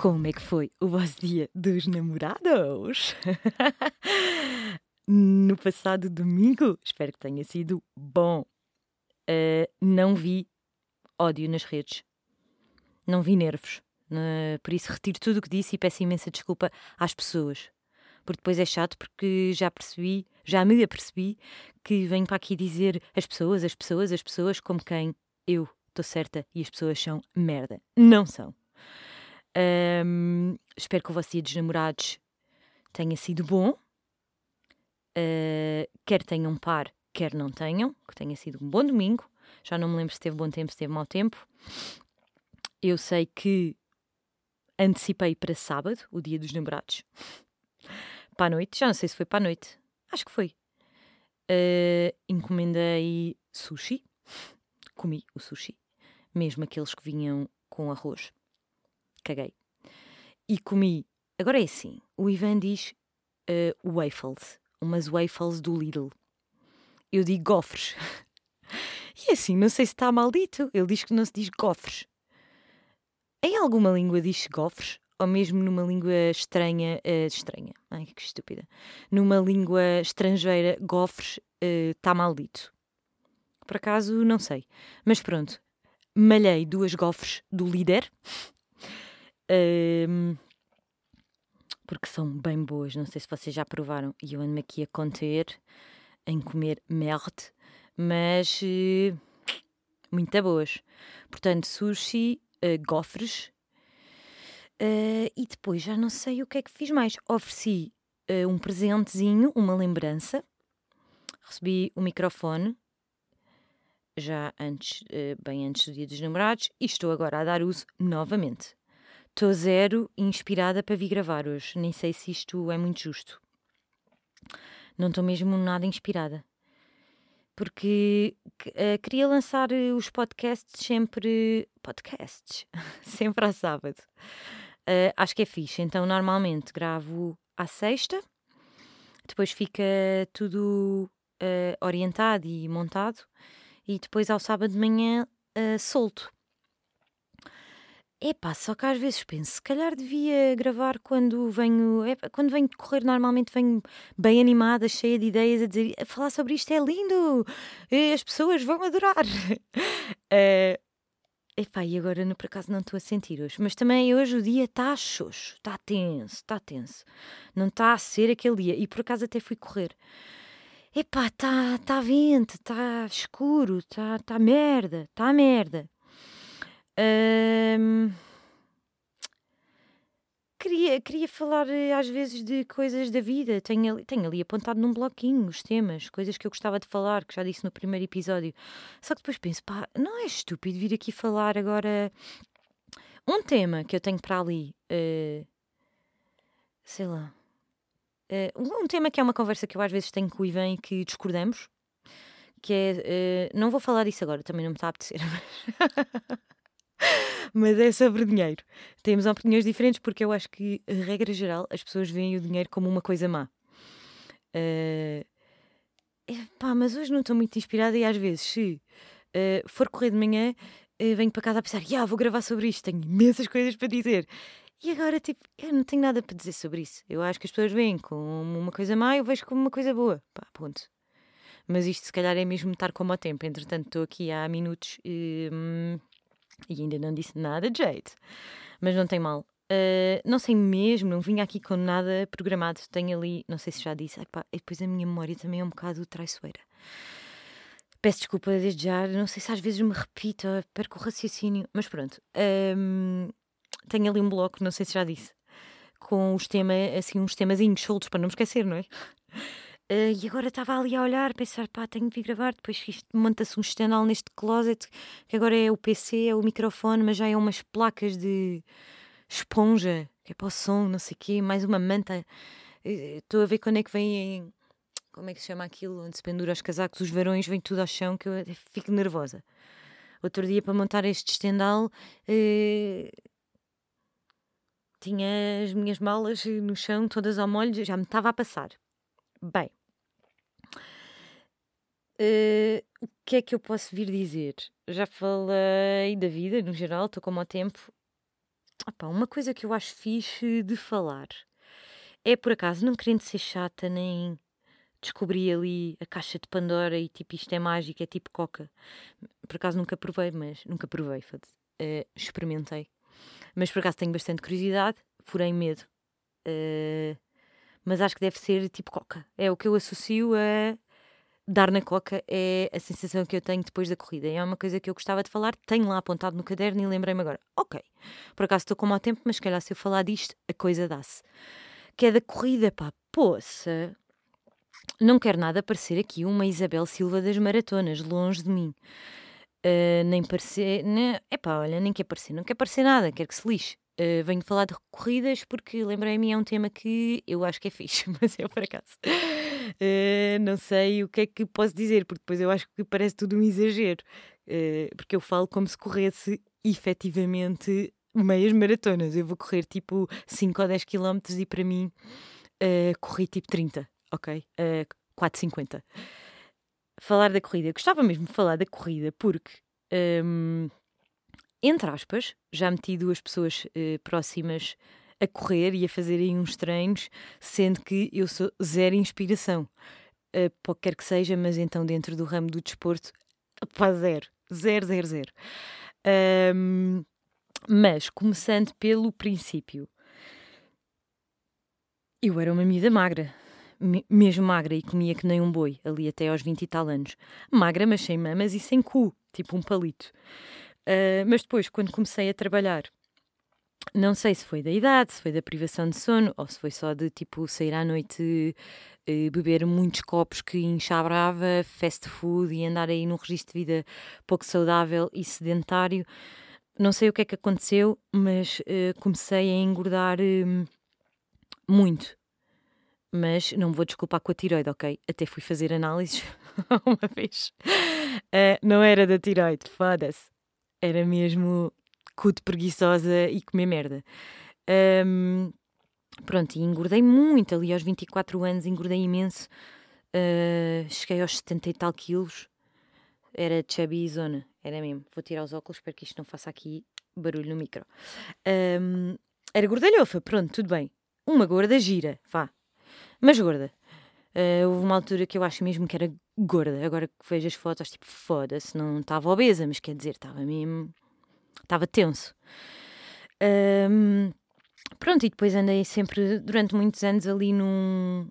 Como é que foi o vosso dia dos namorados? no passado domingo, espero que tenha sido bom. Uh, não vi ódio nas redes, não vi nervos. Uh, por isso, retiro tudo o que disse e peço imensa desculpa às pessoas. Porque depois é chato, porque já percebi, já me apercebi que venho para aqui dizer as pessoas, as pessoas, as pessoas, como quem eu estou certa e as pessoas são merda. Não são. Um, espero que o vosso dia dos namorados tenha sido bom. Uh, quer tenham par, quer não tenham, que tenha sido um bom domingo. Já não me lembro se teve bom tempo, se teve mau tempo. Eu sei que antecipei para sábado, o dia dos namorados. para a noite, já não sei se foi para a noite. Acho que foi. Uh, encomendei sushi. Comi o sushi. Mesmo aqueles que vinham com arroz caguei. E comi. Agora é assim: o Ivan diz uh, waffles, umas waffles do Lidl. Eu digo gofres. e é assim, não sei se está maldito. Ele diz que não se diz gofres. Em alguma língua diz-se gofres? Ou mesmo numa língua estranha, uh, estranha, ai que estúpida, numa língua estrangeira, gofres está uh, maldito. Por acaso, não sei. Mas pronto, malhei duas gofres do líder um, porque são bem boas. Não sei se vocês já provaram e eu ando-me aqui a conter em comer merde, mas uh, muito boas. Portanto, sushi, uh, gofres uh, e depois já não sei o que é que fiz mais. Ofereci um presentezinho, uma lembrança. Recebi o microfone já antes, bem antes do dia dos namorados, e estou agora a dar uso novamente. Estou zero inspirada para vir gravar hoje. Nem sei se isto é muito justo. Não estou mesmo nada inspirada. Porque uh, queria lançar eh, os podcasts sempre. Podcasts? sempre à sábado. Uh, acho que é fixe. Então, normalmente gravo à sexta, depois fica tudo uh, orientado e montado, e depois ao sábado de manhã solto. Epá, só que às vezes penso, se calhar devia gravar quando venho, epá, quando venho correr, normalmente venho bem animada, cheia de ideias, a dizer, a falar sobre isto é lindo, as pessoas vão adorar. uh, epá, e agora no por acaso não estou a sentir hoje, mas também hoje o dia está xoxo, está tenso, está tenso, não está a ser aquele dia, e por acaso até fui correr. Epá, está tá vento, está escuro, está tá merda, está merda. Um, queria, queria falar eh, às vezes de coisas da vida. Tenho ali, tenho ali apontado num bloquinho os temas, coisas que eu gostava de falar, que já disse no primeiro episódio. Só que depois penso, pá, não é estúpido vir aqui falar agora um tema que eu tenho para ali. Uh, sei lá. Uh, um tema que é uma conversa que eu às vezes tenho com o Ivan e que discordamos, que é. Uh, não vou falar disso agora, também não me está a apetecer. Mas é sobre dinheiro. Temos opiniões diferentes porque eu acho que, regra geral, as pessoas veem o dinheiro como uma coisa má. Uh, pá, mas hoje não estou muito inspirada e às vezes, se uh, for correr de manhã, uh, venho para casa a pensar, yeah, vou gravar sobre isto, tenho imensas coisas para dizer. E agora, tipo, eu não tenho nada para dizer sobre isso. Eu acho que as pessoas veem como uma coisa má, eu vejo como uma coisa boa. Pá, ponto. Mas isto, se calhar, é mesmo estar como ao tempo. Entretanto, estou aqui há minutos. Hum, e ainda não disse nada de jeito. Mas não tem mal. Uh, não sei mesmo, não vim aqui com nada programado. Tenho ali, não sei se já disse, epá, e depois a minha memória também é um bocado traiçoeira. Peço desculpa desde já, não sei se às vezes me repito, perco o raciocínio, mas pronto. Um, tenho ali um bloco, não sei se já disse, com os temas, assim, uns temazinhos soltos para não me esquecer, não é? Uh, e agora estava ali a olhar, a pensar, pá, tenho de vir gravar. Depois monta-se um estendal neste closet, que agora é o PC, é o microfone, mas já é umas placas de esponja, que é para o som, não sei o quê, mais uma manta. Eh, estou a ver quando é que vem. Como é que se chama aquilo? Onde se pendura os casacos, os varões, vem tudo ao chão, que eu fico nervosa. Outro dia, para montar este estendal, uh, tinha as minhas malas no chão, todas ao molho, já me estava a passar. Bem, Uh, o que é que eu posso vir dizer? Já falei da vida no geral, estou como ao tempo. opá, uma coisa que eu acho fixe de falar é por acaso, não querendo ser chata nem descobri ali a caixa de Pandora e tipo isto é mágico, é tipo coca. Por acaso nunca provei, mas nunca provei, uh, experimentei. Mas por acaso tenho bastante curiosidade, porém medo. Uh, mas acho que deve ser tipo coca. É o que eu associo a dar na coca, é a sensação que eu tenho depois da corrida. É uma coisa que eu gostava de falar, tenho lá apontado no caderno e lembrei-me agora. Ok, por acaso estou com mau tempo, mas se calhar se eu falar disto, a coisa dá-se. Que é da corrida, pá, poça. Não quero nada parecer aqui uma Isabel Silva das maratonas, longe de mim. Uh, nem parecer. é epá, olha, nem quer parecer, não quer parecer nada, quero que se lixe. Uh, venho falar de corridas porque lembrei-me é um tema que eu acho que é fixe, mas é por acaso. Uh, não sei o que é que posso dizer, porque depois eu acho que parece tudo um exagero. Uh, porque eu falo como se corresse efetivamente meias maratonas. Eu vou correr tipo 5 ou 10 km e para mim corri tipo 30, ok? Uh, 4,50. Falar da corrida. Eu gostava mesmo de falar da corrida porque. Um, entre aspas, já meti duas pessoas uh, próximas a correr e a fazerem uns treinos, sendo que eu sou zero inspiração. Uh, para o que que seja, mas então dentro do ramo do desporto, pá, zero. Zero, zero, zero. Um, mas, começando pelo princípio, eu era uma miúda magra, mesmo magra e comia que nem um boi, ali até aos 20 e tal anos. Magra, mas sem mamas e sem cu, tipo um palito. Uh, mas depois, quando comecei a trabalhar, não sei se foi da idade, se foi da privação de sono ou se foi só de tipo sair à noite, uh, beber muitos copos que inchabrava, fast food e andar aí num registro de vida pouco saudável e sedentário. Não sei o que é que aconteceu, mas uh, comecei a engordar uh, muito. Mas não me vou desculpar com a tiroide, ok? Até fui fazer análises uma vez. não era da tiroide, foda-se era mesmo cu de preguiçosa e comer merda. Um, pronto, e engordei muito ali aos 24 anos, engordei imenso. Uh, cheguei aos 70 e tal quilos. Era chubby zona, era mesmo. Vou tirar os óculos para que isto não faça aqui barulho no micro. Um, era gordalhofa, pronto, tudo bem. Uma gorda gira, vá. Mas gorda. Uh, houve uma altura que eu acho mesmo que era gorda. Agora que vejo as fotos, tipo, foda-se, não estava obesa, mas quer dizer, estava mesmo. estava tenso. Um, pronto, e depois andei sempre, durante muitos anos, ali num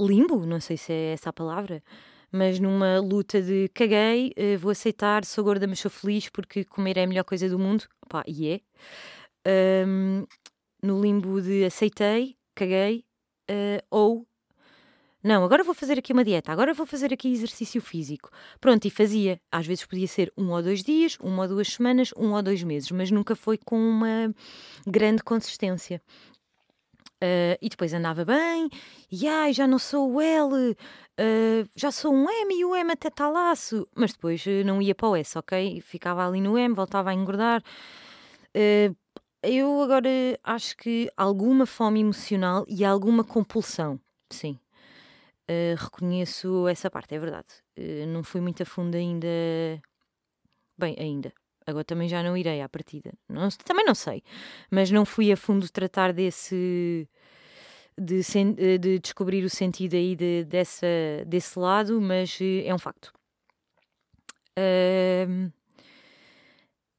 limbo, não sei se é essa a palavra, mas numa luta de caguei, uh, vou aceitar, sou gorda, mas sou feliz porque comer é a melhor coisa do mundo. Pá, e é. Um, no limbo de aceitei, caguei, uh, ou não, agora vou fazer aqui uma dieta, agora vou fazer aqui exercício físico. Pronto, e fazia. Às vezes podia ser um ou dois dias, uma ou duas semanas, um ou dois meses, mas nunca foi com uma grande consistência. Uh, e depois andava bem, e ai, já não sou o L, uh, já sou um M e o M até está laço. Mas depois uh, não ia para o S, ok? Ficava ali no M, voltava a engordar. eu agora acho que alguma fome emocional e alguma compulsão, sim. Uh, reconheço essa parte, é verdade. Uh, não fui muito a fundo ainda. Bem, ainda. Agora também já não irei à partida. Não, também não sei. Mas não fui a fundo tratar desse. De, eh, de descobrir o sentido aí de, dessa, desse lado, mas é um facto. Uh,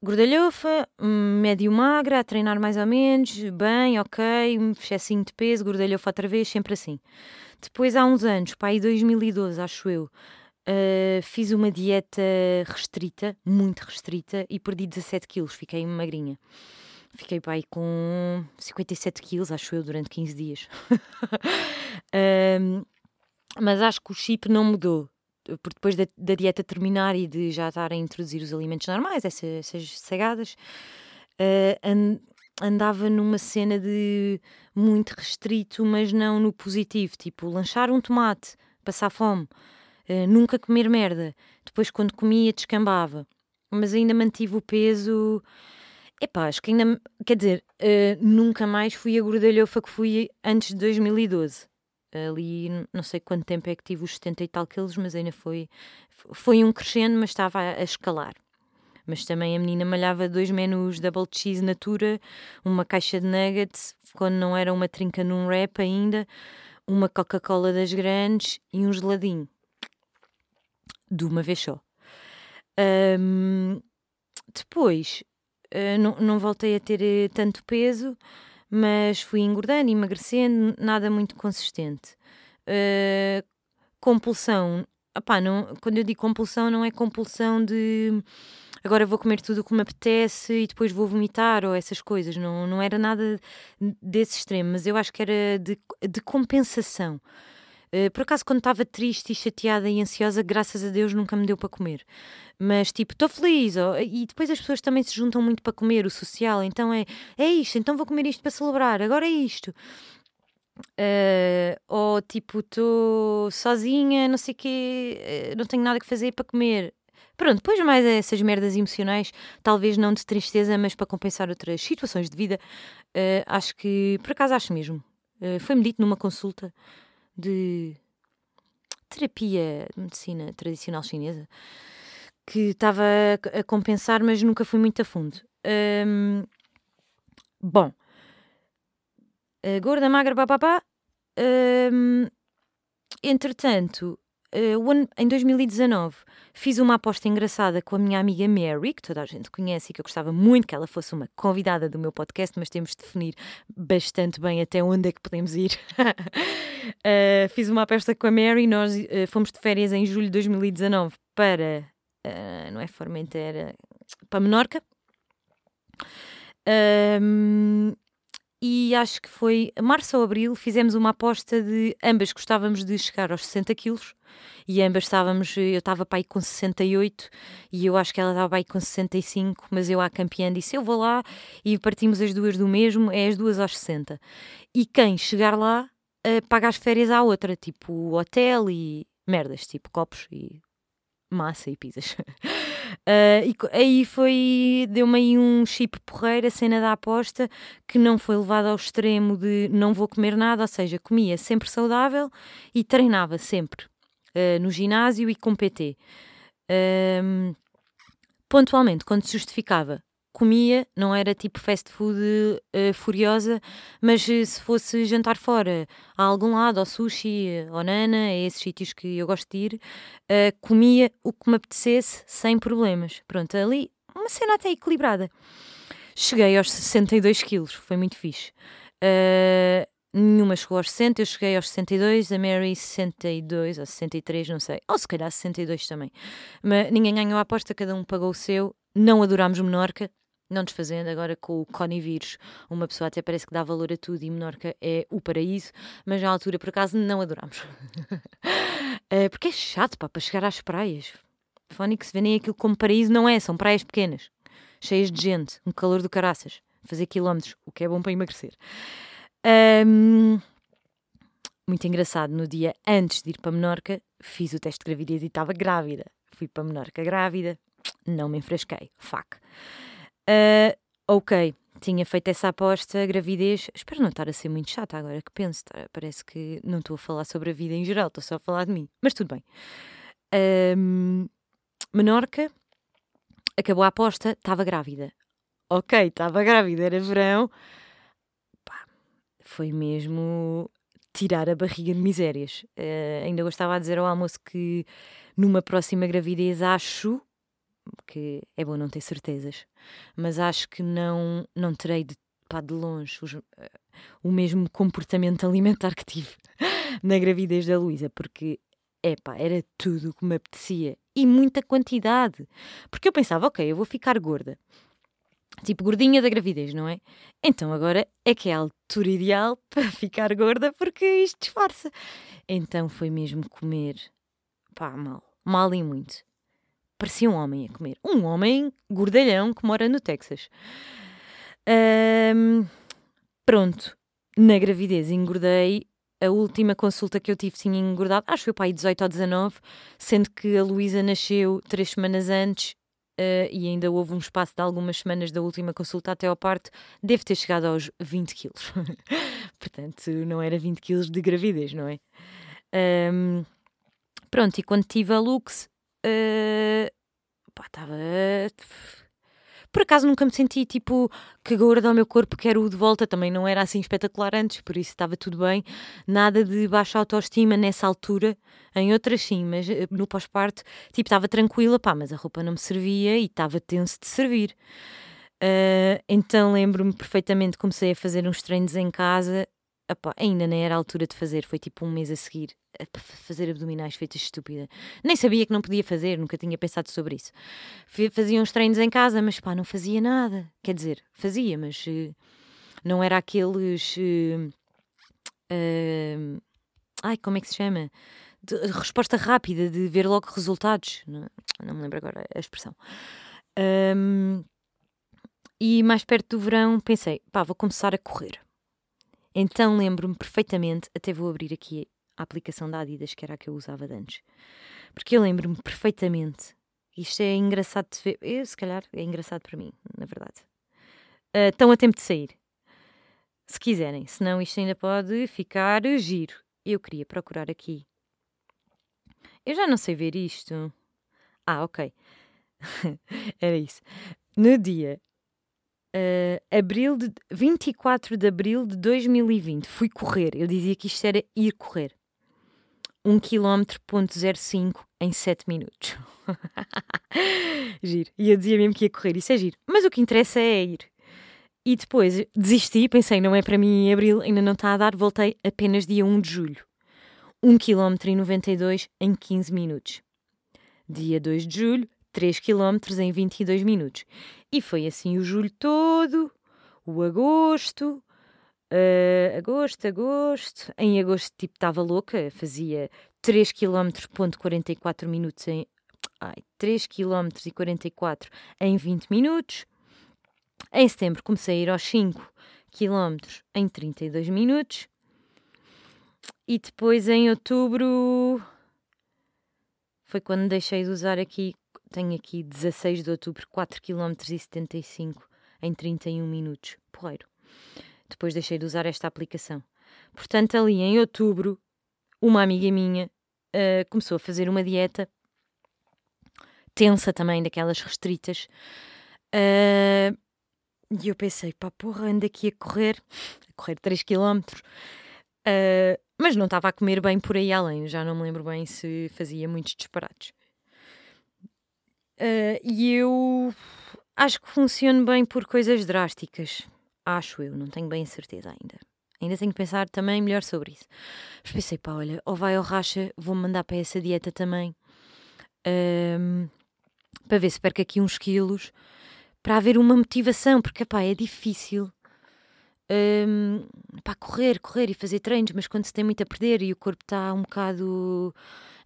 gordalhofa, médio magra, a treinar mais ou menos, bem, ok, um excessinho de peso, gordalhofa outra vez, sempre assim. Depois, há uns anos, pá, em 2012, acho eu, uh, fiz uma dieta restrita, muito restrita, e perdi 17 quilos, fiquei magrinha. Fiquei pá, aí com 57 quilos, acho eu, durante 15 dias. mas acho que o chip não mudou. Porque depois da, da, dieta terminar e de já estar a introduzir os alimentos normais, essas, essas uh, andava numa cena de muito restrito, mas não no positivo, tipo lanchar um tomate, passar fome, uh, nunca comer merda. Depois, quando comia, descambava, mas ainda mantive o peso. Epá, acho que ainda. Quer dizer, uh, nunca mais fui a gordalhofa que fui antes de 2012. Ali, não sei quanto tempo é que tive os 70 e tal quilos, mas ainda foi. Foi um crescendo, mas estava a, a escalar. Mas também a menina malhava dois menus double cheese natura, uma caixa de nuggets, quando não era uma trinca num wrap ainda, uma Coca-Cola das grandes e um geladinho. De uma vez só. Um, depois, uh, não, não voltei a ter uh, tanto peso, mas fui engordando, emagrecendo, nada muito consistente. Uh, compulsão, opá, não, quando eu digo compulsão, não é compulsão de agora vou comer tudo o que me apetece e depois vou vomitar ou essas coisas. Não, não era nada desse extremo, mas eu acho que era de, de compensação. Uh, por acaso, quando estava triste e chateada e ansiosa, graças a Deus nunca me deu para comer. Mas tipo, estou feliz. Oh, e depois as pessoas também se juntam muito para comer, o social. Então é, é isto, então vou comer isto para celebrar, agora é isto. Uh, ou tipo, estou sozinha, não sei o quê, uh, não tenho nada que fazer para comer. Pronto, depois mais essas merdas emocionais, talvez não de tristeza, mas para compensar outras situações de vida, uh, acho que, por acaso acho mesmo, uh, foi-me dito numa consulta de terapia de medicina tradicional chinesa, que estava a, compensar, mas nunca fui muito a fundo. Um, bom, uh, gorda, magra, papapá. Um, entretanto, uh, em 2019 fiz uma aposta engraçada com a minha amiga Mary, que toda a gente conhece e que eu gostava muito que ela fosse uma convidada do meu podcast, mas temos de definir bastante bem até onde é que podemos ir. uh, fiz uma aposta com a Mary, nós uh, fomos de férias em julho de 2019 para, não é Formentera, para Menorca. Um, e acho que foi março ou abril, fizemos uma aposta de ambas gostávamos de chegar aos 60 quilos e ambas estávamos, eu estava para aí com 68 e eu acho que ela estava para aí com 65, mas eu à campeã disse eu vou lá e partimos as duas do mesmo, é as duas aos 60. E quem chegar lá uh, paga as férias à outra, tipo hotel e merdas, tipo copos e massa e pizzas. Uh, e aí foi, deu-me aí um chip porreiro, a cena da aposta, que não foi levada ao extremo de não vou comer nada, ou seja, comia sempre saudável e treinava sempre uh, no ginásio e com PT. Uh, pontualmente, quando se justificava, comia, não era tipo fast food uh, furiosa, mas se fosse jantar fora, a algum lado, ao sushi, ao nana, a esses sítios que eu gosto de ir, uh, comia o que me apetecesse sem problemas. Pronto, ali uma cena até equilibrada. Cheguei aos 62 quilos, foi muito fixe. Uh, nenhuma chegou aos 60, eu cheguei aos 62, a Mary 62 ou 63, não sei, ou se calhar 62 também. Mas ninguém ganhou a aposta, cada um pagou o seu. Não adorámos Menorca, não desfazendo agora com o conivírus, uma pessoa até parece que dá valor a tudo e Menorca é o paraíso, mas na altura por acaso não adorámos. uh, porque é chato pá, para chegar às praias. Fónix, nem aquilo como paraíso, não é, são praias pequenas, cheias de gente, um calor do caraças, fazer quilómetros, o que é bom para emagrecer. Um, muito engraçado, no dia antes de ir para Menorca, fiz o teste de gravidez e estava grávida. Fui para Menorca grávida, não me enfrasquei, fuck. Uh, ok, tinha feito essa aposta, gravidez. Espero não estar a ser muito chata agora que penso. Tá? Parece que não estou a falar sobre a vida em geral, estou só a falar de mim. Mas tudo bem. Menorca, acabou a aposta, estava grávida. Ok, estava grávida, era verão. Pá, foi mesmo tirar a barriga de misérias. Uh, ainda gostava de dizer ao almoço que numa próxima gravidez acho que é bom não ter certezas, mas acho que não, não terei de, pá, de longe os, uh, o mesmo comportamento alimentar que tive na gravidez da Luísa, porque epá, era tudo o que me apetecia e muita quantidade. Porque eu pensava, ok, eu vou ficar gorda. Tipo, gordinha da gravidez, não é? Então agora é que é a altura ideal para ficar gorda porque isto disfarça. Então foi mesmo comer, pá, mal, mal e muito parecia um homem a comer. Um homem gordalhão que mora no Texas. Um, pronto, na gravidez engordei. A última consulta que eu tive tinha engordado, acho que foi para aí 18 ou 19, sendo que a Luísa nasceu três semanas antes uh, e ainda houve um espaço de algumas semanas da última consulta até ao parto, deve ter chegado aos 20 quilos. Portanto, não era 20 quilos de gravidez, não é? Um, pronto, e quando tive a Lux, uh, pá, estava. Por acaso nunca me senti tipo que gorda ao meu corpo, quero de volta. Também não era assim espetacular antes, por isso estava tudo bem. Nada de baixa autoestima nessa altura. Em outras sim, mas eh, no pós-parto, tipo, estava tranquila, pá, mas a roupa não me servia e estava tenso de servir. Uh, então lembro-me perfeitamente, comecei a fazer uns treinos em casa. Epá, ainda nem era a altura de fazer, foi tipo um mês a seguir a fazer abdominais feitas estúpida. Nem sabia que não podia fazer, nunca tinha pensado sobre isso. Fazia uns treinos em casa, mas pá, não fazia nada. Quer dizer, fazia, mas uh, não era aqueles. Uh, uh, ai, como é que se chama? De, resposta rápida, de ver logo resultados. Não, não me lembro agora a expressão. Um, e mais perto do verão pensei, pá, vou começar a correr. Então lembro-me perfeitamente, até vou abrir aqui a aplicação da Adidas, que era a que eu usava antes. Porque eu lembro-me perfeitamente, isto é engraçado de ver, eu, se calhar é engraçado para mim, na verdade. Uh, estão a tempo de sair. Se quiserem, senão isto ainda pode ficar giro. Eu queria procurar aqui. Eu já não sei ver isto. Ah, ok. Era isso. No dia uh, abril de, 24 de abril de 2020, fui correr. Eu dizia que isto era ir correr. 1 km.05 em 7 minutos. giro. E eu dizia mesmo que ia correr. Isso é giro. Mas o que interessa é ir. E depois desisti, pensei, não é para mim em abril, ainda não está a dar, voltei apenas dia 1 de julho. 1 km 92 em 15 minutos. Dia 2 de julho, 3 km em 22 minutos. E foi assim o julho todo, o agosto, uh, agosto, agosto. Em agosto, tipo, estava louca, fazia 3 km, ponto 44 minutos em. Ai, 3 km e 44 em 20 minutos. Em setembro comecei a ir aos 5 km em 32 minutos. E depois em outubro foi quando deixei de usar aqui tenho aqui 16 de outubro, 4 km e 75 em 31 minutos. Porreiro. Depois deixei de usar esta aplicação. Portanto, ali em outubro, uma amiga minha uh, começou a fazer uma dieta tensa também, daquelas restritas. Uh, e eu pensei, pá, porra, ando aqui a correr, a correr 3 km. Uh, mas não estava a comer bem por aí além, já não me lembro bem se fazia muitos disparates. Uh, e eu acho que funciona bem por coisas drásticas. Acho eu, não tenho bem certeza ainda. Ainda tenho que pensar também melhor sobre isso. Mas pensei, pá, olha, ou vai ou racha, vou-me mandar para essa dieta também. Um, para ver se perco aqui uns quilos. Para haver uma motivação, porque, pá, é difícil. Um, para correr, correr e fazer treinos, mas quando se tem muito a perder e o corpo está um bocado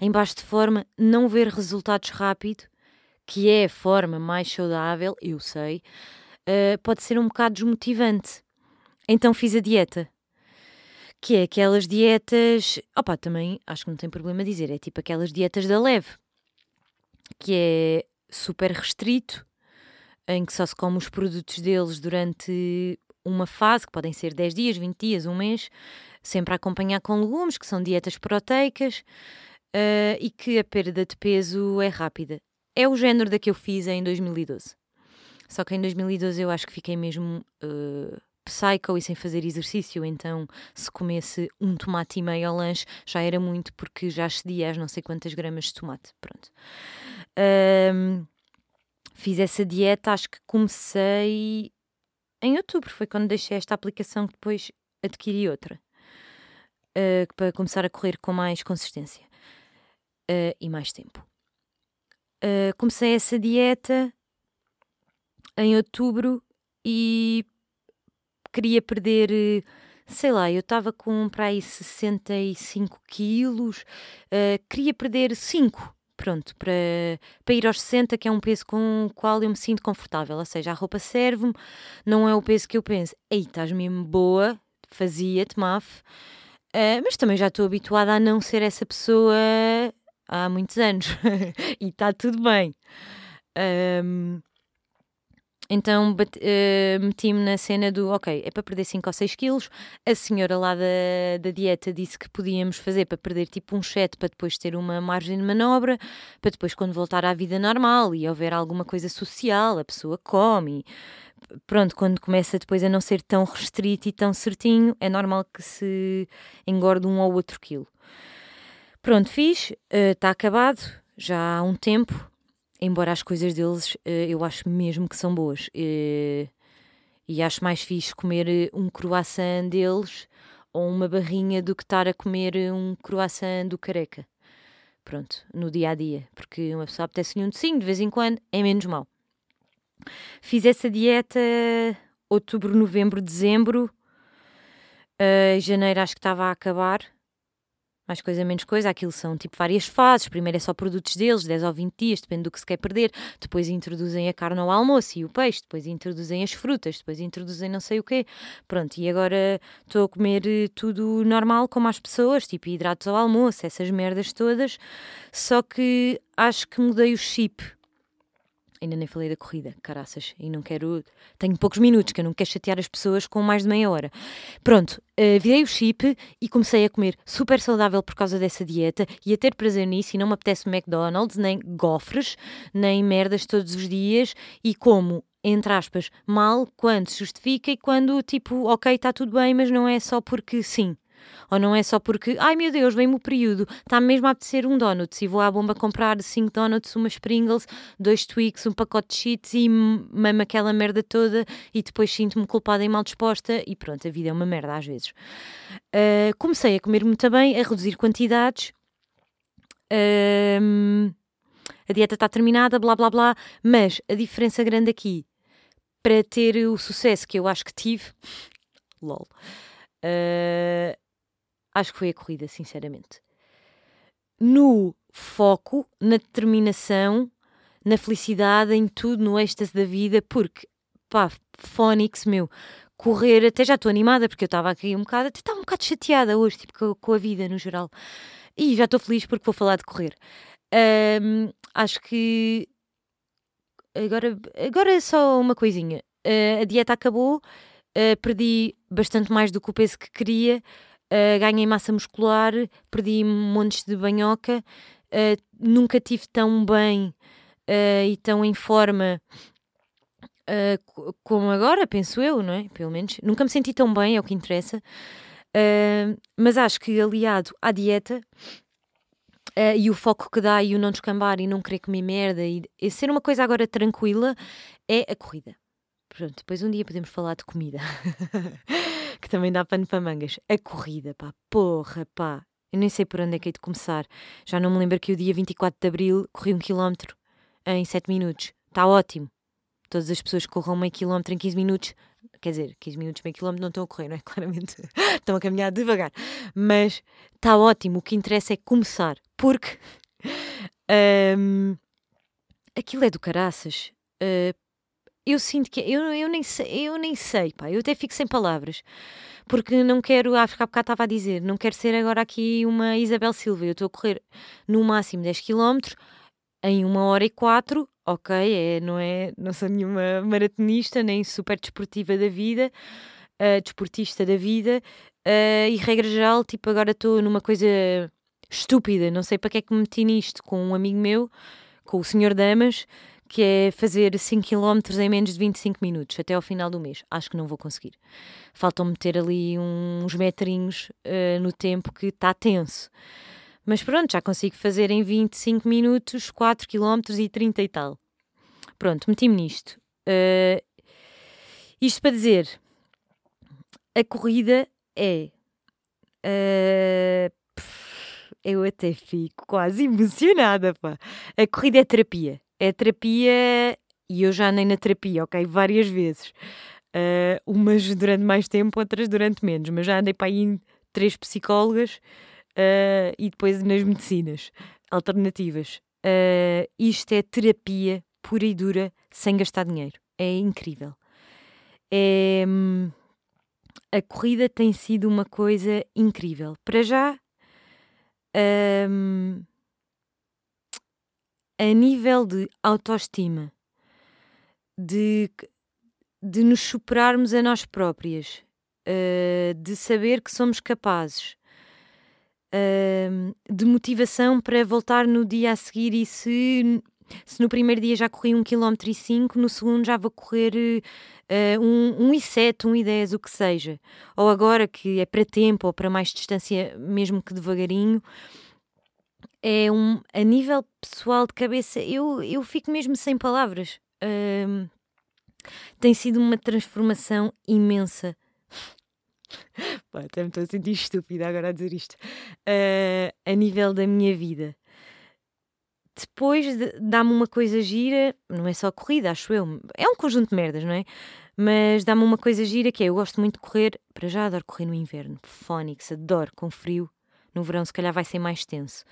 em baixo de forma, não ver resultados rápido que é a forma mais saudável, eu sei, uh, pode ser um bocado desmotivante. Então fiz a dieta. Que é aquelas dietas. Opa, também acho que não tem problema dizer, é tipo aquelas dietas da leve, que é super restrito, em que só se come os produtos deles durante uma fase, que podem ser 10 dias, 20 dias, um mês, sempre a acompanhar com legumes, que são dietas proteicas, uh, e que a perda de peso é rápida. É o género da que eu fiz em 2012. Só que em 2012 eu acho que fiquei mesmo uh, psycho e sem fazer exercício, então se comesse um tomate e meio ao lanche já era muito porque já excedia as não sei quantas gramas de tomate. Pronto. Um, fiz essa dieta, acho que comecei em outubro, foi quando deixei esta aplicação que depois adquiri outra. Uh, para começar a correr com mais consistência uh, e mais tempo. Uh, comecei essa dieta em outubro e queria perder, sei lá, eu estava com para aí 65 quilos, uh, queria perder 5, pronto, para, para ir aos 60, que é um peso com o qual eu me sinto confortável, ou seja, a roupa serve-me, não é o peso que eu penso, ei, estás mesmo boa, fazia-te, maf, uh, mas também já estou habituada a não ser essa pessoa há muitos anos e está tudo bem. Um, então uh, meti-me na cena do ok, é para perder 5 ou 6 quilos. A senhora lá da, da dieta disse que podíamos fazer para perder tipo um 7 para depois ter uma margem de manobra, para depois, quando voltar à vida normal e houver alguma coisa social, a pessoa come. Pronto, quando começa depois a não ser tão restrito e tão certinho, é normal que se engorde um ou outro quilo. Pronto, fiz, está uh, acabado, já há um tempo embora as coisas deles eh, eu acho mesmo que são boas. E, e acho mais fixe comer eh, um croissant deles ou uma barrinha do que estar a comer eh, um croissant do careca. Pronto, no dia a dia, porque uma pessoa apetece-lhe um docinho de vez em quando, é menos mal. Fiz essa dieta outubro, novembro, dezembro. Uh, janeiro acho que estava a acabar mais coisa, menos coisa, aquilo são tipo várias fases. Primeiro é só produtos deles, 10 ou 20 dias, depende do que se quer perder. Depois introduzem a carne ao almoço e o peixe, depois introduzem as frutas, depois introduzem não sei o quê. Pronto, e agora estou a comer eh, tudo normal, como as pessoas, tipo hidratos ao almoço, essas merdas todas. Só que acho que mudei o chip Ainda nem falei da corrida, caraças, e não quero. Tenho poucos minutos, que eu não quero chatear as pessoas com mais de meia hora. Pronto, uh, virei o chip e comecei a comer super saudável por causa dessa dieta e a ter prazer nisso. E não me apetece McDonald's, nem gofres, nem merdas todos os dias. E como, entre aspas, mal quando se justifica e quando, tipo, ok, está tudo bem, mas não é só porque sim. Ou não é só porque, ai meu Deus, vem-me o período, está mesmo a apetecer um donut e vou à bomba comprar 5 donuts, umas Pringles, dois Twix, um pacote de cheats e mamo aquela merda toda e depois sinto-me culpada e mal disposta e pronto, a vida é uma merda às vezes. Uh, comecei a comer muito bem, a reduzir quantidades. Uh, a dieta está terminada, blá blá blá, mas a diferença grande aqui para ter o sucesso que eu acho que tive, lol, uh, Acho que foi a corrida, sinceramente. No foco, na determinação, na felicidade, em tudo, no êxtase da vida, porque, pá, Fónix, meu, correr, até já estou animada, porque eu estava aqui um bocado, até estava um bocado chateada hoje, tipo, com, com a vida no geral. E já estou feliz porque vou falar de correr. Um, acho que agora, agora só uma coisinha. Uh, a dieta acabou, uh, perdi bastante mais do que o peso que queria, uh, ganhei massa muscular, perdi montes de banhoca, uh, nunca tive tão bem uh, e tão em forma uh, como agora, penso eu, não é? Pelo menos. Nunca me senti tão bem, é o que interessa. mas acho que aliado à dieta e o foco que dá e o não descambar e não querer comer merda e, e ser uma coisa agora tranquila é a corrida. Pronto, depois um dia podemos falar de comida. que também dá pano para mangas. A corrida, pá, porra, pá. Eu nem sei por onde é que hei de começar. Já não me lembro que o dia 24 de Abril corri um quilómetro em 7 minutos. Está ótimo. Todas as pessoas que corram meio quilómetro em 15 minutos, quer dizer, 15 minutos, meio quilómetro não estão a correr, não é? Claramente estão a caminhar devagar. Mas está ótimo. O que interessa é começar. Porque um, aquilo é do caraças. Uh, eu sinto que eu, eu, nem sei, eu nem sei, pá, eu até fico sem palavras. Porque não quero, ah, ficar bocado estava a dizer, não quero ser agora aqui uma Isabel Silva. Eu estou a correr no máximo 10 km em uma hora e quatro, ok, é, não é, não sou nenhuma maratonista, nem super desportiva da vida, uh, desportista da vida, uh, e regra geral, tipo, agora estou numa coisa estúpida, não sei para que é que me meti nisto, com um amigo meu, com o senhor Damas, que é fazer 5 km em menos de 25 minutos até ao final do mês. Acho que não vou conseguir. Faltam-me ter ali uns metrinhos uh, no tempo que está tenso. Mas pronto, já consigo fazer em 25 minutos 4 km e 30 e tal. Pronto, meti-me nisto. Uh, isto para dizer, a corrida é. Uh, eu até fico quase emocionada, pá. A corrida é terapia é terapia e eu já andei na terapia, ok? Várias vezes. Uh, umas durante mais tempo, outras durante menos, mas já andei para aí três psicólogas uh, e depois nas medicinas alternativas. Uh, isto é terapia pura e dura, sem gastar dinheiro. É incrível. É, a corrida tem sido uma coisa incrível. Para já, a nível de autoestima, de de nos superarmos a nós próprias, uh, de saber que somos capazes, uh, de motivação para voltar no dia a seguir e se, se no primeiro dia já corri um quilómetro e cinco, no segundo já vou correr uh, um, um e sete, um e dez, o que seja. Ou agora que é para tempo ou para mais distância, mesmo que devagarinho. É um, a nível pessoal de cabeça, eu, eu fico mesmo sem palavras. Tem sido uma transformação imensa. Pá, até me estou a sentir estúpida agora a dizer isto. Uh, a nível da minha vida. Depois de, dá-me uma coisa gira, não é só corrida, acho eu. É um conjunto de merdas, não é? Mas dá-me uma coisa gira que é: eu gosto muito de correr, para já adoro correr no inverno. Fónix, adoro com frio. No verão, se calhar, vai ser mais tenso.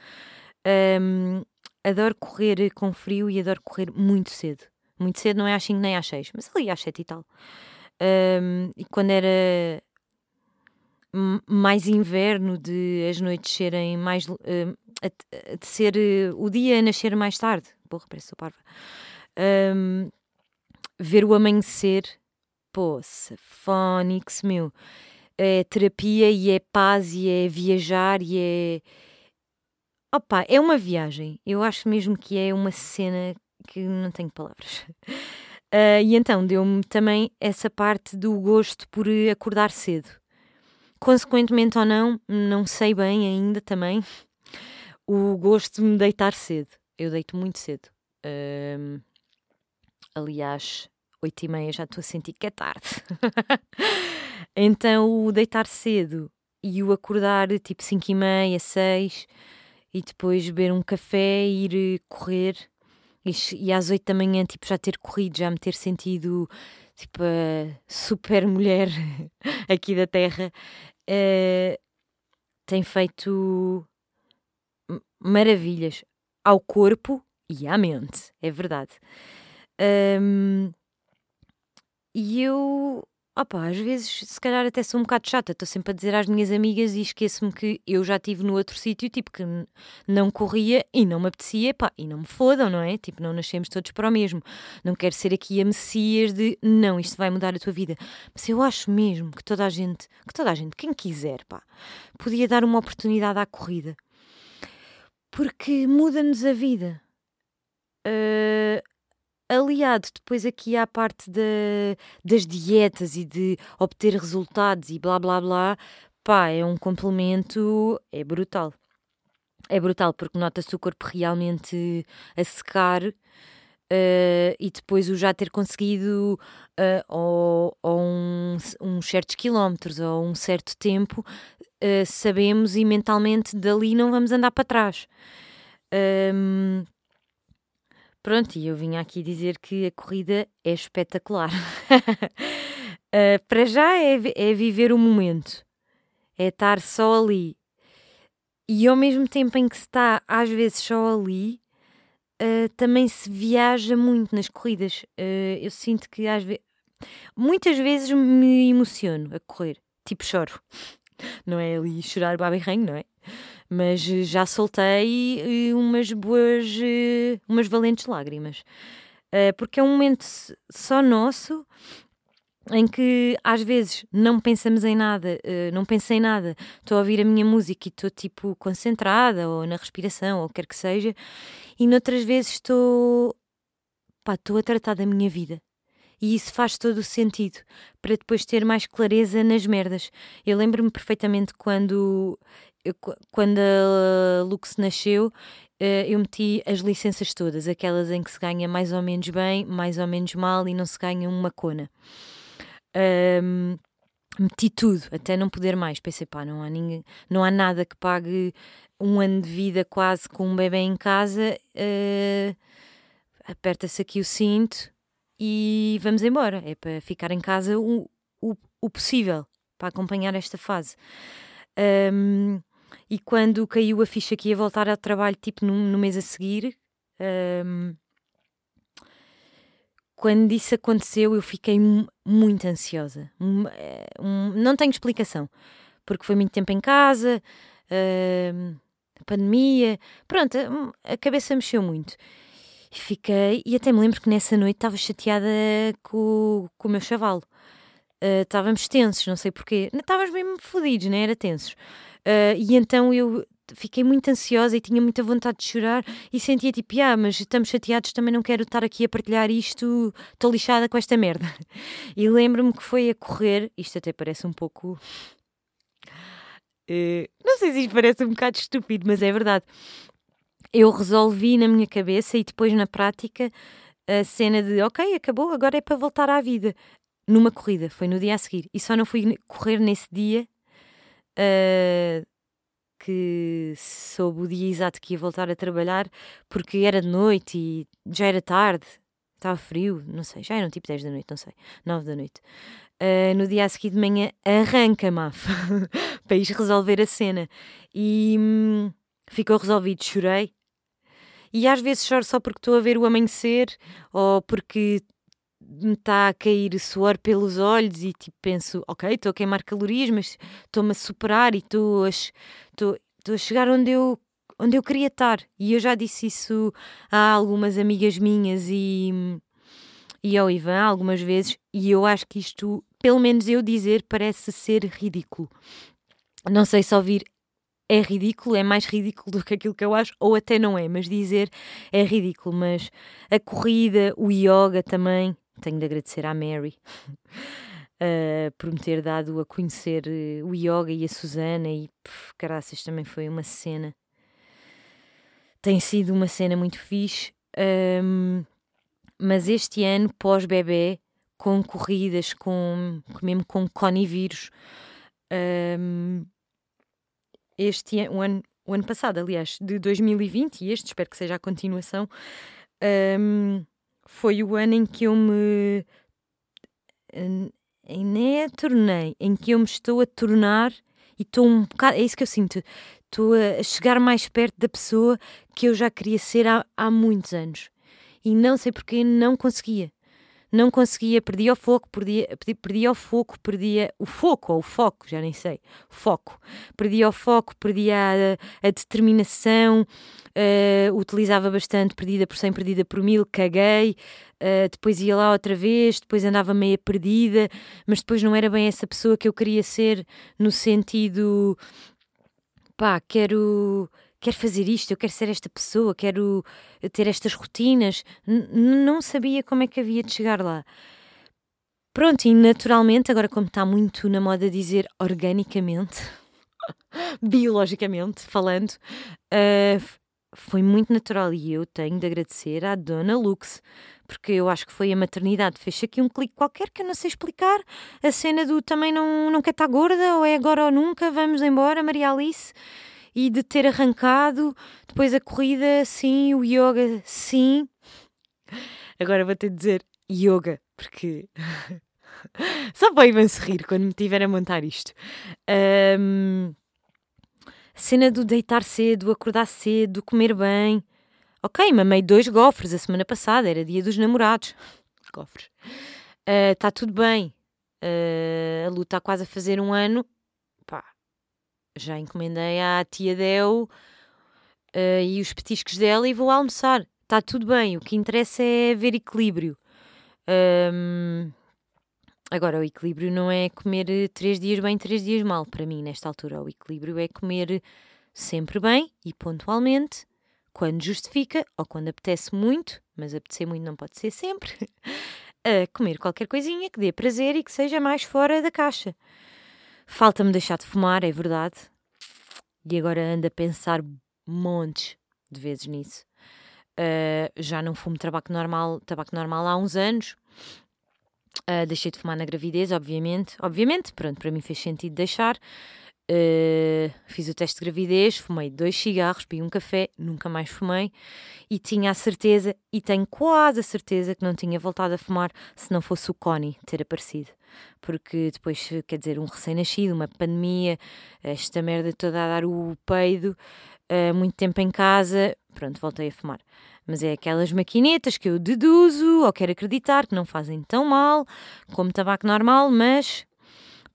Um, adoro correr com frio e adoro correr muito cedo. Muito cedo não é às 5 nem às 6, mas ali às 7 e tal. Um, e quando era mais inverno, de as noites serem mais. De ser uh, o dia a nascer mais tarde. Porra, parece sou parva. Um, ver o amanhecer. Poça, Fónix, meu. É terapia e é paz e é viajar e é. Opa, é uma viagem. Eu acho mesmo que é uma cena que não tenho palavras. Uh, e então deu-me também essa parte do gosto por acordar cedo. Consequentemente ou não, não sei bem ainda também, o gosto de me deitar cedo. Eu deito muito cedo. Uh, aliás, oito e meia já estou a sentir que é tarde. então o deitar cedo e o acordar tipo cinco e meia, seis e depois beber um café e ir correr e, e às oito da manhã, tipo, já ter corrido, já me ter sentido, tipo, a super mulher aqui da Terra, uh, tem feito maravilhas ao corpo e à mente, é verdade. Um, e eu Opa, às vezes, se calhar até sou um bocado chata, estou sempre a dizer às minhas amigas e esqueço-me que eu já estive no outro sítio, tipo, que não corria e não me apetecia, pá, e não me fodam, não é? Tipo, não nascemos todos para o mesmo. Não quero ser aqui a messias de, não, isto vai mudar a tua vida. Mas eu acho mesmo que toda a gente, que toda a gente, quem quiser, pá, podia dar uma oportunidade à corrida. Porque muda-nos a vida. Uh, aliado depois aqui à parte de, das dietas e de obter resultados e blá blá blá, pá, é um complemento, é brutal. É brutal porque nota-se o corpo realmente a secar uh, e depois o já ter conseguido uh, ou, ou um, uns certos quilómetros ou um certo tempo, uh, sabemos e mentalmente dali não vamos andar para trás. Um, Pronto, e eu vim aqui dizer que a corrida é espetacular. uh, para já é, é viver o momento, é estar só ali. E ao mesmo tempo em que se está, às vezes, só ali, uh, também se viaja muito nas corridas. Uh, eu sinto que às vezes. Muitas vezes me emociono a correr, tipo choro. Não é ali chorar baba e ranho, não é? Mas já soltei umas boas, eh, umas valentes lágrimas. Eh, porque é um momento só nosso em que às vezes não pensamos em nada, eh, não pensei em nada, estou a ouvir a minha música e estou tipo concentrada ou na respiração ou quer que seja, e noutras vezes estou, pá, estou a tratar da minha vida. E isso faz todo o sentido para depois ter mais clareza nas merdas. Eu lembro-me perfeitamente quando eu, quando a Lux nasceu, eh, eu meti as licenças todas, aquelas em que se ganha mais ou menos bem, mais ou menos mal e não se ganha uma cona. Um, meti tudo, até não poder mais. Pensei, pá, não há, ninguém, não há nada que pague um ano de vida quase com um bebê em casa. Uh, Aperta-se aqui o cinto e vamos embora. É para ficar em casa o, o, o possível para acompanhar esta fase. Um, e quando caiu a ficha que ia voltar ao trabalho, tipo no, no mês a seguir, um, quando isso aconteceu, eu fiquei muito ansiosa. Um, eh, um, não tenho explicação, porque foi muito tempo em casa, pandemia, pronto, hum, a cabeça mexeu muito. Fiquei, e até me lembro que nessa noite estava chateada com, com o meu chavalo. Uh, estávamos tensos, não sei porquê. Estávamos mesmo fodidos, não era tensos. Uh, e então eu fiquei muito ansiosa e tinha muita vontade de chorar e sentia tipo, ah, mas estamos chateados, também não quero estar aqui a partilhar isto, estou lixada com esta merda. E lembro-me que foi a correr, isto até parece um pouco. Uh, não sei se isto parece um bocado estúpido, mas é verdade. Eu resolvi na minha cabeça e depois na prática a cena de ok, acabou, agora é para voltar à vida. Numa corrida, foi no dia a seguir. E só não fui correr nesse dia. Uh, que soube o dia exato que ia voltar a trabalhar, porque era de noite e já era tarde, estava frio, não sei, já eram tipo 10 da noite, não sei, 9 da noite. Uh, no dia a seguir de manhã, arranca, Maf, para ir resolver a cena. E hum, ficou resolvido, chorei. E às vezes choro só porque estou a ver o amanhecer ou porque me está a cair suor pelos olhos e tipo penso, ok, estou a queimar calorias, mas estou-me a superar e estou a, estou, estou a chegar onde eu, onde eu queria estar. E eu já disse isso a algumas amigas minhas e, e ao Ivan algumas vezes, e eu acho que isto, pelo menos eu dizer, parece ser ridículo. Não sei se ouvir é ridículo, é mais ridículo do que aquilo que eu acho, ou até não é, mas dizer é ridículo. Mas a corrida, o yoga também, tenho de agradecer à Mary uh, por me ter dado a conhecer uh, o yoga e a Susana, e caraças, também foi uma cena. Tem sido uma cena muito fixe, um, mas este ano, pós-bebê, com corridas, com, mesmo com conivírus, um, este ano, o ano, o ano passado, aliás, de 2020, e este espero que seja a continuação, um, foi o ano em que eu me. Nem é tornei, em que eu me estou a tornar e estou um bocado. É isso que eu sinto. Estou a chegar mais perto da pessoa que eu já queria ser há, há muitos anos. E não sei porque não conseguia não conseguia, perdia o foco, perdia, perdia o foco, perdia o foco, ou o foco, já nem sei, foco. Perdia o foco, perdia a, a determinação, uh, utilizava bastante perdida por 100, perdida por mil, caguei, uh, depois ia lá outra vez, depois andava meia perdida, mas depois não era bem essa pessoa que eu queria ser no sentido, pá, quero quero fazer isto, eu quero ser esta pessoa, quero ter estas rotinas. N não sabia como é que havia de chegar lá. Pronto, e naturalmente, agora como está muito na moda dizer organicamente, biologicamente falando, uh, foi muito natural e eu tenho de agradecer à Dona Lux, porque eu acho que foi a maternidade. Fez aqui um clique qualquer que eu não sei explicar. A cena do também não, não quer estar gorda, ou é agora ou nunca, vamos embora, Maria Alice e de ter arrancado, depois a corrida, sim, o yoga, sim. Agora vou ter de dizer yoga, porque só para Ivan se rir quando me tiver a montar isto. Um, cena do deitar cedo, acordar cedo, comer bem. Ok, mamei dois gofres a semana passada, era dia dos namorados. Gofres. Está ah, uh, tudo bem. Uh, a luta está quase a fazer um ano já encomendei à tia Del uh, e os petiscos dela e vou almoçar. Está tudo bem, o que interessa é ver equilíbrio. Um, agora, o equilíbrio não é comer três dias bem, três dias mal, para mim, nesta altura. O equilíbrio é comer sempre bem e pontualmente, quando justifica ou quando apetece muito, mas apetecer muito não pode ser sempre, comer qualquer coisinha que dê prazer e que seja mais fora da caixa. Falta-me deixar de fumar, é verdade. E agora ando a pensar montes de vezes nisso. Uh, já não fumo tabaco normal, tabaco normal há uns anos. Uh, deixei de fumar na gravidez, obviamente. Obviamente, pronto, para mim fez sentido deixar. Uh, fiz o teste de gravidez, fumei dois cigarros, bebi um café, nunca mais fumei e tinha a certeza, e tenho quase a certeza que não tinha voltado a fumar se não fosse o Connie ter aparecido. Porque depois, quer dizer, um recém-nascido, uma pandemia, esta merda toda a dar o peido, uh, muito tempo em casa, pronto, voltei a fumar. Mas é aquelas maquinetas que eu deduzo ou quero acreditar que não fazem tão mal como tabaco normal, mas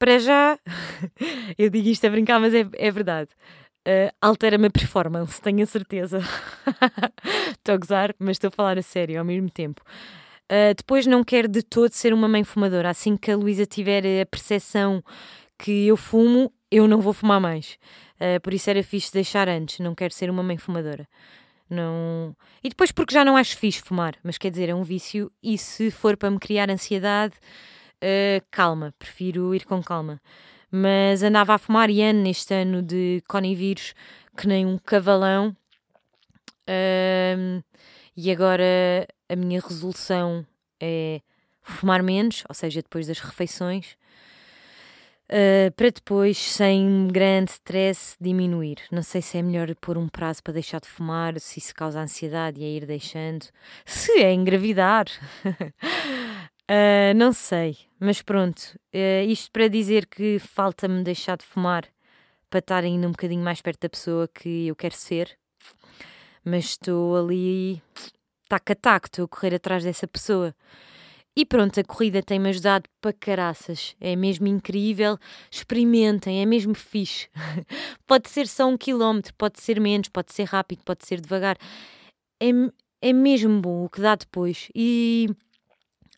para já, eu digo isto a brincar, mas é, é verdade. uh, altera-me a performance, tenho a certeza. estou a gozar, mas estou a falar a sério ao mesmo tempo. Uh, depois não quero de todo ser uma mãe fumadora. Assim que a Luísa tiver a percepção que eu fumo, eu não vou fumar mais. Uh, por isso era fixe deixar antes. Não quero ser uma mãe fumadora. Não... E depois porque já não acho fixe fumar. Mas quer dizer, é um vício. E se for para me criar ansiedade, uh, calma. Prefiro ir com calma. Mas andava a fumar ano neste ano de conivírus que nem um cavalão. Uh, e agora a minha resolução é fumar menos, ou seja, depois das refeições, uh, para depois, sem grande stress, diminuir. Não sei se é melhor pôr um prazo para deixar de fumar, se isso causa ansiedade e é ir deixando, se é engravidar. uh, não sei, mas pronto, uh, isto para dizer que falta-me deixar de fumar para estar ainda um bocadinho mais perto da pessoa que eu quero ser, mas estou ali tac a tac, estou a correr atrás dessa pessoa. E pronto, a corrida tem-me ajudado para caraças. É mesmo incrível. Experimentem, é mesmo fixe. pode ser só um quilómetro, pode ser menos, pode ser rápido, pode ser devagar. É, é mesmo bom o que dá depois. E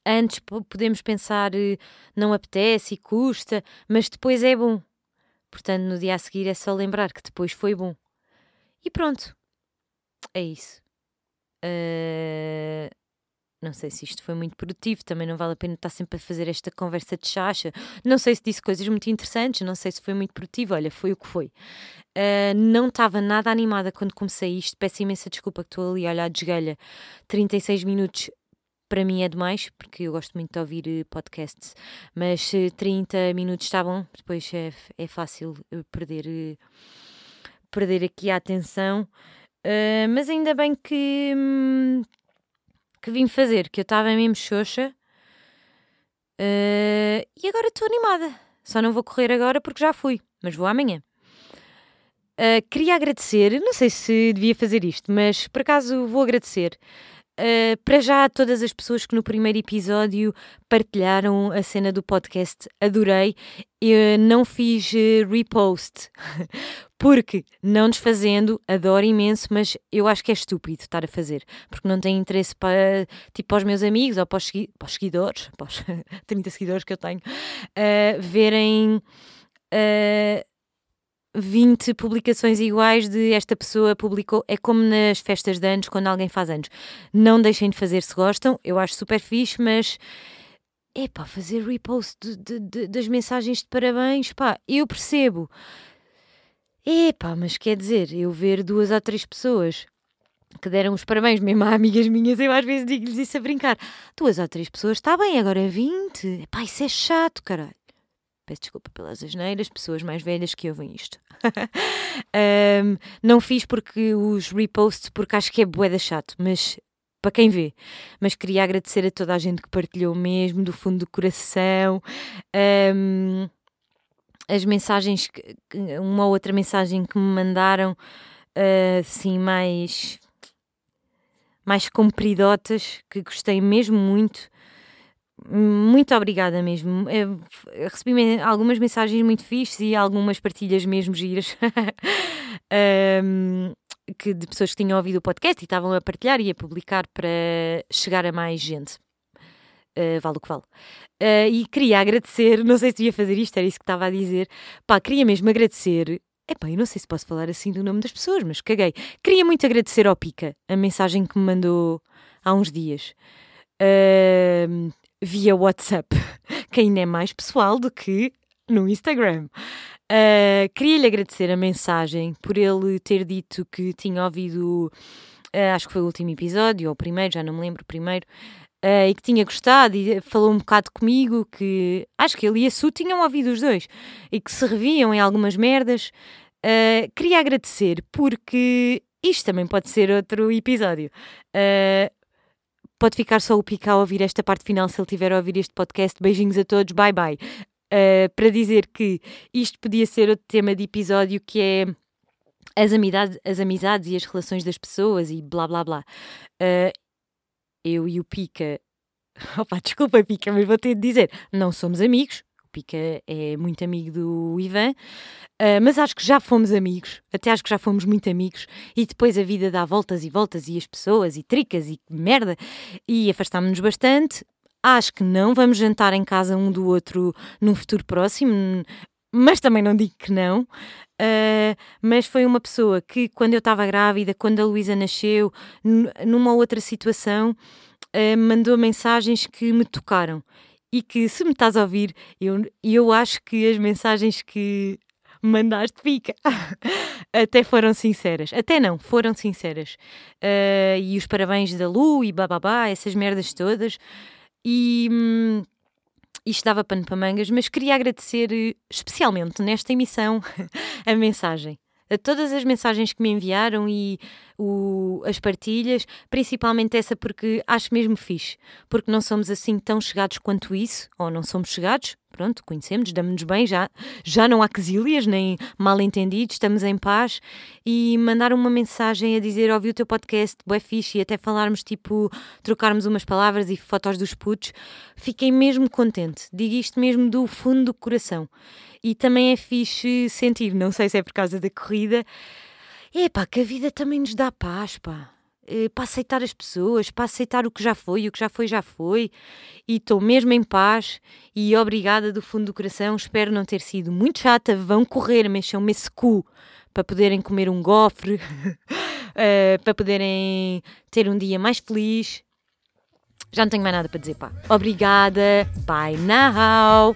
antes podemos pensar, eh, não apetece e custa, mas depois é bom. Portanto, no dia a seguir é só lembrar que depois foi bom. E pronto. É isso. Uh, não sei se isto foi muito produtivo, também não vale a pena estar sempre a fazer esta conversa de chacha. Não sei se disse coisas muito interessantes, não sei se foi muito produtivo. Olha, foi o que foi. Uh, não estava nada animada quando comecei isto. Peço imensa desculpa que estou ali a olhar de esgalha. 36 minutos para mim é demais, porque eu gosto muito de ouvir eh, podcasts, mas 30 minutos está bom, depois é, é fácil perder, perder aqui a atenção. Uh, mas ainda bem que, hum, que vim fazer, que eu estava mesmo xoxa. Uh, e agora estou animada. Só não vou correr agora porque já fui, mas vou amanhã. Uh, queria agradecer, não sei se devia fazer isto, mas por acaso vou agradecer Uh, para já, todas as pessoas que no primeiro episódio partilharam a cena do podcast, adorei. Eu não fiz uh, repost, porque não desfazendo, adoro imenso, mas eu acho que é estúpido estar a fazer, porque não tem interesse para, tipo, para os meus amigos ou para os, segui para os seguidores, para os 30 seguidores que eu tenho, uh, verem. Uh, 20 publicações iguais de esta pessoa publicou. É como nas festas de anos, quando alguém faz anos. Não deixem de fazer se gostam, eu acho super fixe, mas. É pá, fazer repost de, de, de, das mensagens de parabéns, pá, eu percebo. É pá, mas quer dizer, eu ver duas ou três pessoas que deram os parabéns, mesmo a amigas minhas, eu às vezes digo-lhes isso a brincar. Duas ou três pessoas, está bem, agora 20. Pá, isso é chato, caralho. Peço desculpa pelas asneiras, pessoas mais velhas que ouvem isto. um, não fiz porque os reposts, porque acho que é boeda chato, mas para quem vê. Mas queria agradecer a toda a gente que partilhou mesmo, do fundo do coração. Um, as mensagens, uma ou outra mensagem que me mandaram, uh, assim, mais, mais compridotas, que gostei mesmo muito. Muito obrigada mesmo. Eu recebi algumas mensagens muito fixes e algumas partilhas mesmo giras um, que de pessoas que tinham ouvido o podcast e estavam a partilhar e a publicar para chegar a mais gente. Uh, vale o que vale. Uh, e queria agradecer, não sei se devia fazer isto, era isso que estava a dizer. Pá, queria mesmo agradecer. Epá, eu não sei se posso falar assim do nome das pessoas, mas caguei. Queria muito agradecer ao Pica a mensagem que me mandou há uns dias. Uh, via WhatsApp, que ainda é mais pessoal do que no Instagram. Uh, Queria-lhe agradecer a mensagem por ele ter dito que tinha ouvido, uh, acho que foi o último episódio, ou o primeiro, já não me lembro o primeiro, uh, e que tinha gostado e falou um bocado comigo que acho que ele e a Su tinham ouvido os dois e que se reviam em algumas merdas. queria agradecer porque isto também pode ser outro episódio. Uh, pode ficar só o Pica a ouvir esta parte final se ele tiver a ouvir este podcast. Beijinhos a todos, bye bye. Uh, para dizer que isto podia ser outro tema de episódio que é as amizades, as amizades e as relações das pessoas e blá blá blá. Uh, eu e o Pica, opa, desculpa Pica, mas vou ter de dizer, não somos amigos. Pica é muito amigo do Ivan, uh, mas acho que já fomos amigos, até acho que já fomos muito amigos, e depois a vida dá voltas e voltas, e as pessoas, e tricas, e merda, e afastámos-nos bastante. Acho que não vamos jantar em casa um do outro num futuro próximo, mas também não digo que não. Uh, mas foi uma pessoa que, quando eu estava grávida, quando a Luísa nasceu, numa outra situação, uh, mandou mensagens que me tocaram. E que, se me estás a ouvir, eu, eu acho que as mensagens que mandaste pica. Até foram sinceras. Até não, foram sinceras. Uh, e os parabéns da Lu e bababá, essas merdas todas. E. Hum, isto dava pano para mangas, mas queria agradecer eh, especialmente nesta emissão a mensagem. A todas as mensagens que me enviaram e o, as partilhas, principalmente essa porque acho mesmo fixe, porque não somos assim tão chegados quanto isso, ou não somos chegados, pronto, conhecemos, damos-nos bem, já, já não há quesílias nem mal entendidos, estamos em paz e mandar uma mensagem a dizer ouvi o teu podcast, bué fixe, e até falarmos tipo, trocarmos umas palavras e fotos dos putos, fiquei mesmo contente, digo isto mesmo do fundo do coração. E também é fixe sentir, não sei se é por causa da corrida, é que a vida também nos dá paz, pá. É, para aceitar as pessoas, para aceitar o que já foi, o que já foi, já foi. E estou mesmo em paz e obrigada do fundo do coração. Espero não ter sido muito chata. Vão correr, mexam-me esse cu para poderem comer um gofre, uh, para poderem ter um dia mais feliz. Já não tenho mais nada para dizer, pá. Obrigada. Bye now.